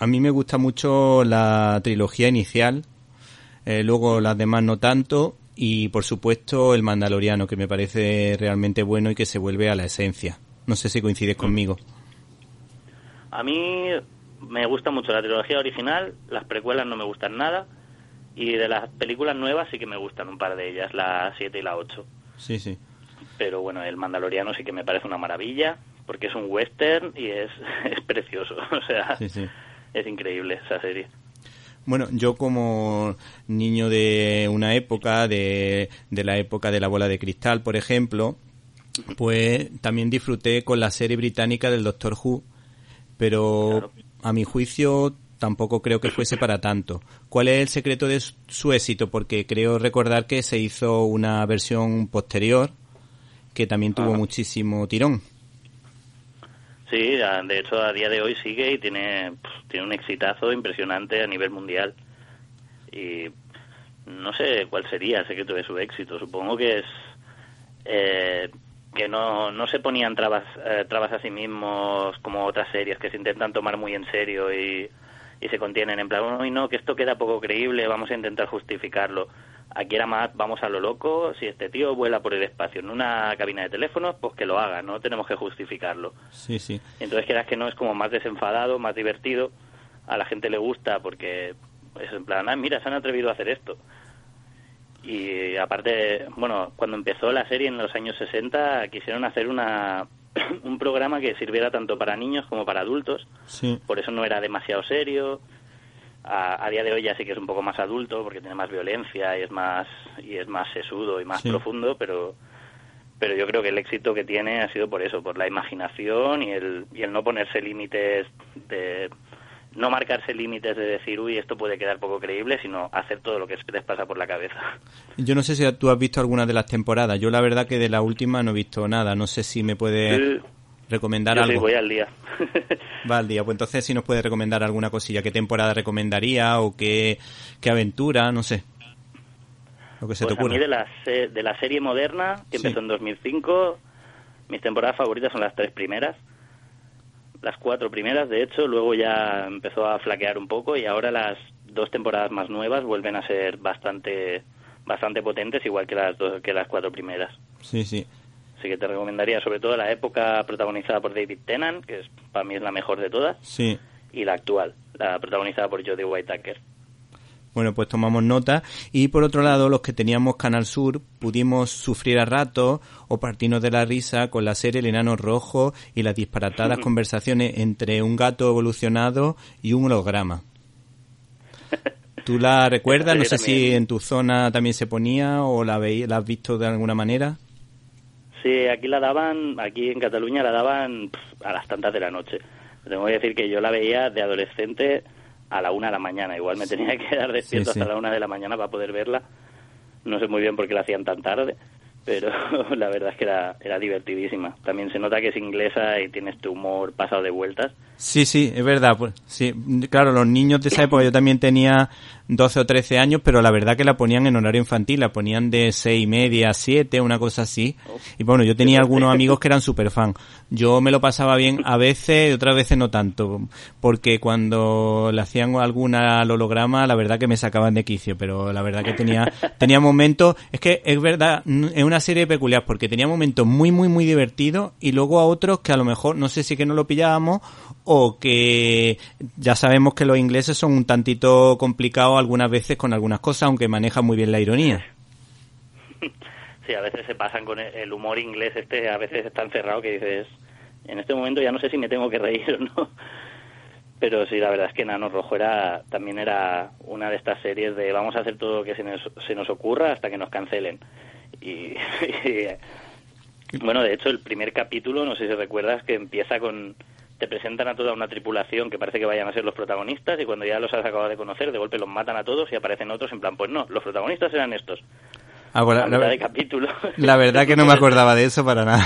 a mí me gusta mucho la trilogía inicial, eh, luego las demás no tanto, y por supuesto el Mandaloriano, que me parece realmente bueno y que se vuelve a la esencia. No sé si coincides conmigo. a mí me gusta mucho la trilogía original las precuelas no me gustan nada y de las películas nuevas sí que me gustan un par de ellas la 7 y la 8 Sí, sí. pero bueno el Mandaloriano sí que me parece una maravilla porque es un western y es, es precioso o sea Sí, sí. es increíble esa serie Bueno, yo como niño de una época, de, de la época de la bola de cristal, por ejemplo, pues también disfruté con la serie británica del Doctor Who, pero a mi juicio tampoco creo que fuese para tanto. ¿Cuál es el secreto de su- éxito? Porque creo recordar que se hizo una versión posterior que también tuvo muchísimo tirón. Sí, de hecho a día de hoy sigue y tiene, tiene un exitazo impresionante a nivel mundial. Y no sé cuál sería el secreto de su éxito. Supongo que es eh, que no, no se ponían trabas, eh, trabas a sí mismos como otras series que se intentan tomar muy en serio y, y se contienen en plan, uy no, que esto queda poco creíble, vamos a intentar justificarlo. Aquí era más, vamos a lo loco, si este tío vuela por el espacio en una cabina de teléfonos, pues que lo haga, no tenemos que justificarlo. Sí, sí. Entonces quieras que no es como más desenfadado, más divertido, a la gente le gusta porque es en plan, ah, mira, se han atrevido a hacer esto. Y aparte, bueno, cuando empezó la serie en los años 60 quisieron hacer una un programa que sirviera tanto para niños como para adultos. Sí. Por eso no era demasiado serio. A, a día de hoy ya sí que es un poco más adulto porque tiene más violencia y es más y es más sesudo y más Sí. profundo, pero pero yo creo que el éxito que tiene ha sido por eso, por la imaginación y el y el no ponerse límites de no marcarse límites de decir, uy, esto puede quedar poco creíble, sino hacer todo lo que se les pasa por la cabeza. Yo no sé si tú has visto alguna de las temporadas. Yo la verdad que de la última no he visto nada. No sé si me puede Sí. recomendar Yo sí, algo. voy al día. Va al día. Pues entonces si nos puede recomendar alguna cosilla. ¿Qué temporada recomendaría o qué, qué aventura? No sé. Lo que se Pues te a mí ocurra. de la, de la serie moderna, que Sí. empezó en 2005, mis temporadas favoritas son las tres primeras. Las cuatro primeras, de hecho, luego ya empezó a flaquear un poco y ahora las dos temporadas más nuevas vuelven a ser bastante bastante potentes, igual que las dos, que las cuatro primeras. Sí, sí. Así que te recomendaría sobre todo la época protagonizada por David Tennant, que es, para mí es la mejor de todas, Sí. y la actual, la protagonizada por Jodie Whittaker. Bueno, pues tomamos nota. Y por otro lado, los que teníamos Canal Sur pudimos sufrir a ratos o partirnos de la risa con la serie El Enano Rojo y las disparatadas conversaciones entre un gato evolucionado y un holograma. ¿Tú la recuerdas? No sé si en tu zona también se ponía o la, veí- la has visto de alguna manera. Sí, aquí la daban, aquí en Cataluña la daban a las tantas de la noche. Tengo que decir que yo la veía de adolescente a la una de la mañana. Igual me tenía que quedar despierto Sí, sí. hasta la una de la mañana para poder verla. No sé muy bien por qué la hacían tan tarde, pero la verdad es que era, era divertidísima. También se nota que es inglesa y tiene este humor pasado de vueltas. Sí, sí, es verdad. Pues, sí, claro, los niños de esa época, yo también tenía 12 o 13 años, pero la verdad que la ponían en horario infantil, la ponían de seis y media a 7, una cosa así. Y bueno, yo tenía algunos amigos que eran super fan. Yo me lo pasaba bien a veces y otras veces no tanto, porque cuando le hacían alguna al holograma, la verdad que me sacaban de quicio, pero la verdad que tenía, tenía momentos, es que es verdad, es una serie peculiar, porque tenía momentos muy, muy, muy divertidos y luego a otros que a lo mejor, no sé si que no lo pillábamos o que ya sabemos que los ingleses son un tantito complicados algunas veces con algunas cosas, aunque manejan muy bien la ironía. Sí, a veces se pasan con el- humor inglés este, a veces es tan cerrado que dices, en este momento ya no sé si me tengo que reír o no. Pero sí, la verdad es que Nano Rojo era, también era una de estas series de vamos a hacer todo lo que se nos, se nos ocurra hasta que nos cancelen. Y, y, bueno, de hecho, el primer capítulo, no sé si recuerdas, que empieza con te presentan a toda una tripulación que parece que vayan a ser los protagonistas y cuando ya los has acabado de conocer, de golpe los matan a todos y aparecen otros en plan, pues no, los protagonistas eran estos. Ah, bueno, a la, mitad de capítulo. la verdad que no me acordaba de eso para nada.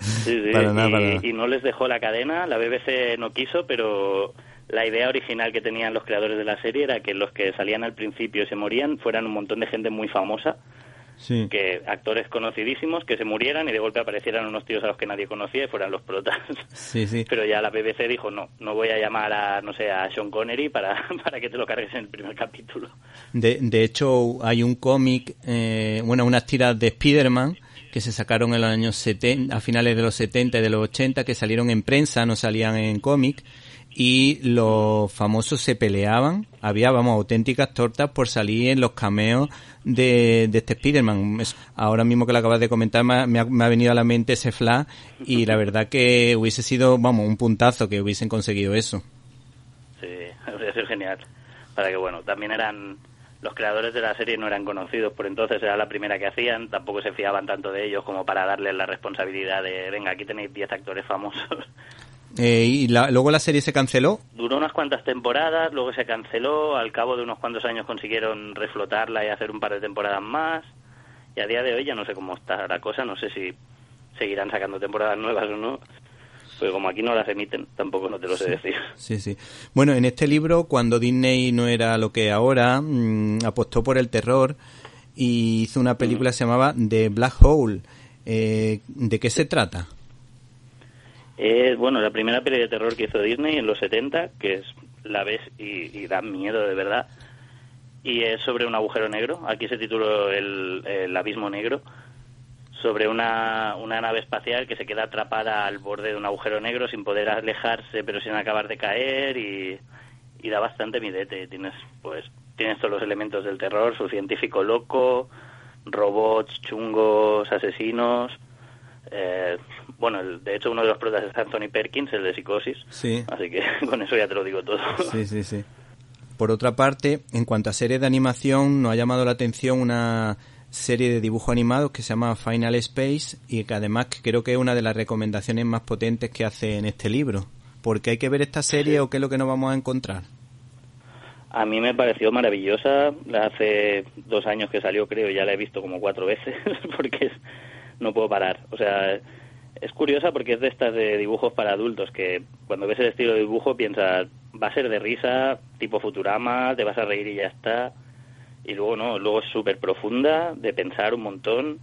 Sí, sí, Para nada, y, para nada. y no les dejó la cadena, la BBC no quiso, pero la idea original que tenían los creadores de la serie era que los que salían al principio y se morían fueran un montón de gente muy famosa, Sí. que actores conocidísimos que se murieran y de golpe aparecieran unos tíos a los que nadie conocía y fueran los protas. Sí, sí. Pero ya la BBC dijo, no, no voy a llamar a, no sé, a Sean Connery para, para que te lo cargues en el primer capítulo. De, de hecho, hay un cómic, eh, bueno, unas tiras de Spider-Man que se sacaron en los años 70, a finales de los 70 y de los 80, que salieron en prensa, no salían en cómic, y los famosos se peleaban, había, vamos, auténticas tortas por salir en los cameos de, de este Spider-Man. Ahora mismo que lo acabas de comentar, me ha- me ha venido a la mente ese flash, y la verdad que hubiese sido, vamos, un puntazo que hubiesen conseguido eso. Sí, habría sido genial. Para que, bueno, también eran. Los creadores de la serie no eran conocidos, por entonces era la primera que hacían, tampoco se fiaban tanto de ellos como para darles la responsabilidad de, venga, aquí tenéis 10 actores famosos. Eh, y la- luego la serie se canceló, Duró unas cuantas temporadas, luego se canceló, al cabo de unos cuantos años consiguieron reflotarla y hacer un par de temporadas más, y a día de hoy ya no sé cómo está la cosa, no sé si seguirán sacando temporadas nuevas o no, porque como aquí no las emiten, tampoco no te lo sé decir. Sí, sí. Bueno, en este libro, cuando Disney no era lo que ahora, mm, apostó por el terror y hizo una película que se llamaba The Black Hole. Eh, ¿De qué se trata? Es, bueno, la primera peli de terror que hizo Disney en los 70, que es la ves y, y da miedo de verdad, y es sobre un agujero negro. Aquí se tituló el, Abismo Negro, sobre una, una nave espacial que se queda atrapada al borde de un agujero negro sin poder alejarse, pero sin acabar de caer, y, y da bastante midete. Tienes, pues, tienes todos los elementos del terror, su científico loco, robots chungos, asesinos, eh, bueno, el- de hecho uno de los protagonistas es Anthony Perkins, el de Psicosis. Sí. Así que con eso ya te lo digo todo. Sí, sí, sí. Por otra parte, en cuanto a series de animación, nos ha llamado la atención una serie de dibujos animados que se llama Final Space y que además creo que es una de las recomendaciones más potentes que hace en este libro. Porque hay que ver esta serie o qué es lo que nos vamos a encontrar. A mí me pareció maravillosa. Hace dos años que salió, creo, ya la he visto como cuatro veces porque no puedo parar. O sea, es curiosa porque es de estas de dibujos para adultos que cuando ves el estilo de dibujo piensas, va a ser de risa, tipo Futurama, te vas a reír y ya está. Y luego no, luego es súper profunda, de pensar un montón.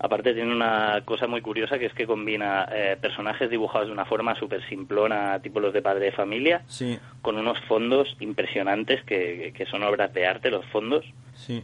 Aparte tiene una cosa muy curiosa que es que combina eh, personajes dibujados de una forma súper simplona, tipo los de padre de familia, Sí, con unos fondos impresionantes que, que son obras de arte los fondos sí.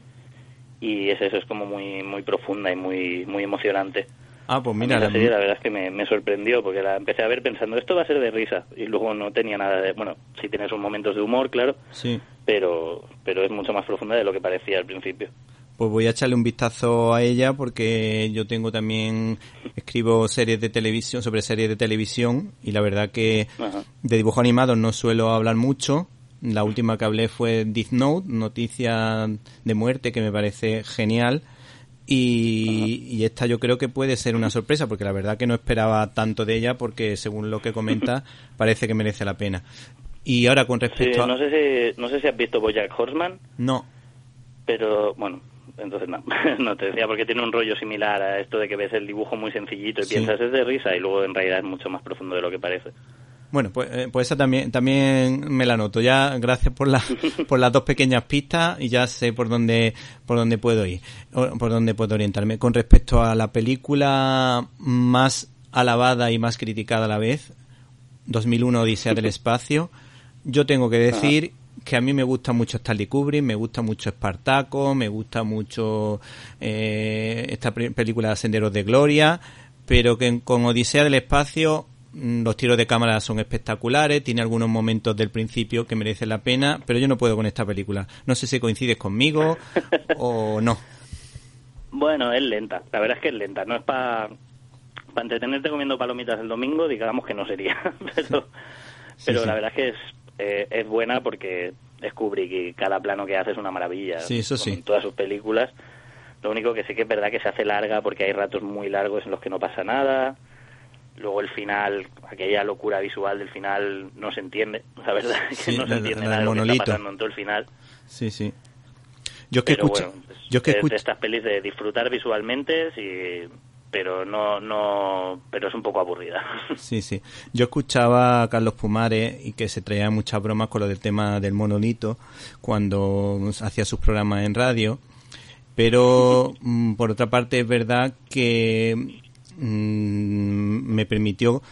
y es eso es como muy muy profunda y muy muy emocionante Ah, pues mira, la la- serie la verdad es que me, me sorprendió porque la empecé a ver pensando esto va a ser de risa y luego no tenía nada de bueno sí tiene sus momentos de humor claro sí. pero pero es mucho más profunda de lo que parecía al principio Pues voy a echarle un vistazo a ella porque yo tengo también, escribo series de televisión, sobre series de televisión y la verdad que Ajá. de dibujos animados no suelo hablar mucho. La última que hablé fue Death Note, noticia de muerte que me parece genial. Y, y esta yo creo que puede ser una sorpresa porque la verdad que no esperaba tanto de ella porque según lo que comenta parece que merece la pena. Y ahora con respecto no sé si no sé si has visto BoJack Horseman. No, pero bueno entonces no. No te decía porque tiene un rollo similar a esto de que ves el dibujo muy sencillito y Sí. piensas es de risa y luego en realidad es mucho más profundo de lo que parece Bueno, pues, eh, pues esa también, también me la noto. Ya, gracias por, la, por las dos pequeñas pistas y ya sé por dónde, por dónde puedo ir, o por dónde puedo orientarme. Con respecto a la película más alabada y más criticada a la vez, 2001 Odisea del Espacio, yo tengo que decir que a mí me gusta mucho Stanley Kubrick, me gusta mucho Espartaco, me gusta mucho eh, esta película Senderos de Gloria, pero que con Odisea del Espacio los tiros de cámara son espectaculares, tiene algunos momentos del principio que merecen la pena, pero yo no puedo con esta película. No sé si coincides conmigo o no. Bueno, es lenta. La verdad es que es lenta. No es para entretenerte comiendo palomitas el domingo, digamos que no sería. pero pero sí. la verdad es que es, eh, es buena porque es Kubrick y cada plano que hace es una maravilla. Sí, eso sí. En todas sus películas. Lo único que sí que es verdad que se hace larga porque hay ratos muy largos en los que no pasa nada. Luego el final, aquella locura visual del final no se entiende. La verdad es que Sí, no se la- entiende la nada del de lo que está monolito. pasando en todo el final. Sí, sí. Yo que escucho, bueno, yo que es escucho, estas pelis de disfrutar visualmente, sí, pero no, no, pero es un poco aburrida. Sí, sí. Yo escuchaba a Carlos Pumares y que se traía muchas bromas con lo del tema del monolito cuando hacía sus programas en radio. Pero, mm, por otra parte, es verdad que mm, me permitió,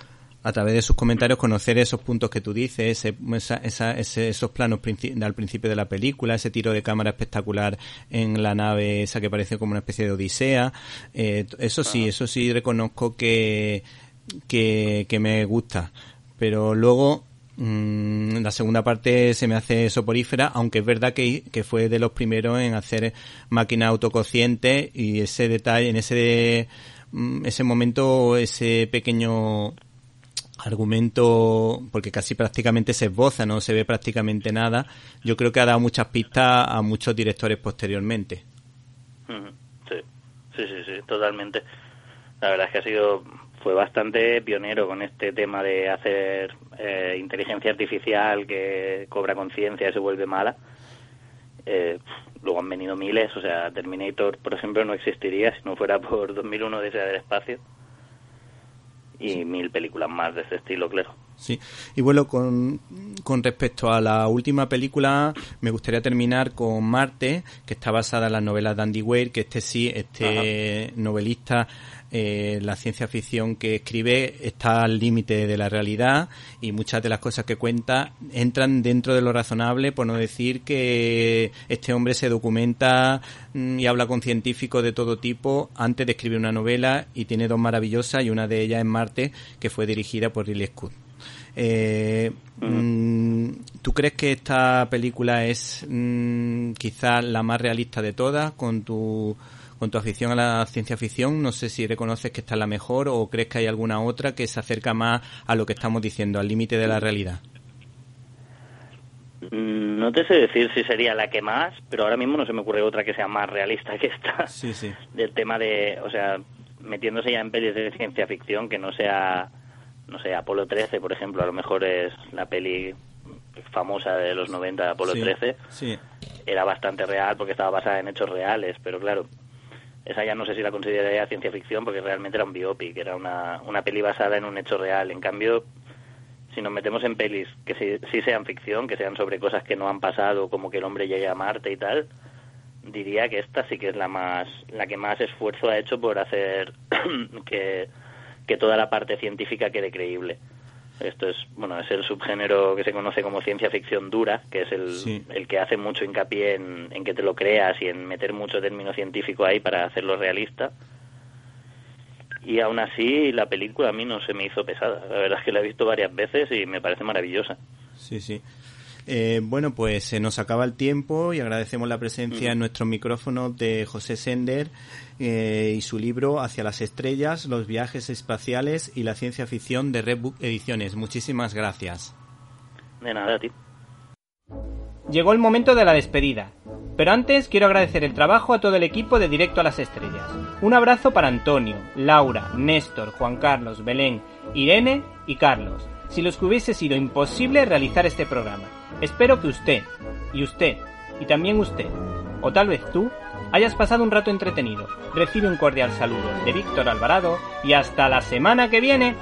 a través de sus comentarios, conocer esos puntos que tú dices, ese, esa- esa- ese- esos planos al principio de la película, ese tiro de cámara espectacular en la nave esa que parece como una especie de odisea. Eh, eso sí, eso sí reconozco que, que, que me gusta. Pero luego, mm, la segunda parte se me hace soporífera, aunque es verdad que, que fue de los primeros en hacer máquinas autoconscientes y ese detalle, en ese, ese momento, ese pequeño argumento, porque casi prácticamente se esboza, no se ve prácticamente nada, yo creo que ha dado muchas pistas a muchos directores posteriormente. Sí, sí, sí, sí, totalmente. La verdad es que ha sido, fue bastante pionero con este tema de hacer eh, inteligencia artificial que cobra conciencia y se vuelve mala. Eh, luego han venido miles, o sea, Terminator, por ejemplo, no existiría si no fuera por 2001 Odisea del Espacio. Y mil películas más de este estilo, claro. Sí, y bueno, con, con respecto a la última película, me gustaría terminar con Marte, que está basada en las novelas de Andy Weir, que este sí, este novelista, eh, la ciencia ficción que escribe está al límite de la realidad y muchas de las cosas que cuenta entran dentro de lo razonable, por no decir que este hombre se documenta mm, y habla con científicos de todo tipo antes de escribir una novela y tiene dos maravillosas y una de ellas es Marte, que fue dirigida por Ridley Scott. Eh, mm, ¿Tú crees que esta película es mm, quizá la más realista de todas con tu con tu afición a la ciencia ficción? No sé si reconoces que esta es la mejor o crees que hay alguna otra que se acerca más a lo que estamos diciendo, al límite de la realidad. Mm, No te sé decir si sería la que más, pero ahora mismo no se me ocurre otra que sea más realista que esta. Sí, sí. Del tema de, o sea, metiéndose ya en pelis de ciencia ficción que no sea, no sé, Apolo 13, por ejemplo, a lo mejor es la peli famosa de los 90 de Apolo Sí, 13. Sí. Era bastante real porque estaba basada en hechos reales, pero claro, esa ya no sé si la consideraría ciencia ficción porque realmente era un biopic, era una, una peli basada en un hecho real. En cambio, si nos metemos en pelis que sí, sí sean ficción, que sean sobre cosas que no han pasado, como que el hombre llegue a Marte y tal, diría que esta sí que es la más la que más esfuerzo ha hecho por hacer que, que toda la parte científica quede creíble. Esto es, bueno, es el subgénero que se conoce como ciencia ficción dura, que es el, Sí. el que hace mucho hincapié en, en que te lo creas y en meter mucho término científico ahí para hacerlo realista. Y aún así, la película a mí no se me hizo pesada. La verdad es que la he visto varias veces y me parece maravillosa. Sí, sí. Eh, bueno, pues se nos acaba el tiempo y agradecemos la presencia en nuestros micrófonos de José Sender eh, y su libro Hacia las estrellas, los viajes espaciales y la ciencia ficción de Red Book Ediciones. Muchísimas gracias. De nada, tío. Llegó el momento de la despedida, pero antes quiero agradecer el trabajo a todo el equipo de Directo a las Estrellas. Un abrazo para Antonio, Laura, Néstor, Juan Carlos, Belén, Irene y Carlos, si los que hubiese sido imposible realizar este programa. Espero que usted, y usted, y también usted, o tal vez tú, hayas pasado un rato entretenido. Recibe un cordial saludo de Víctor Alvarado y hasta la semana que viene.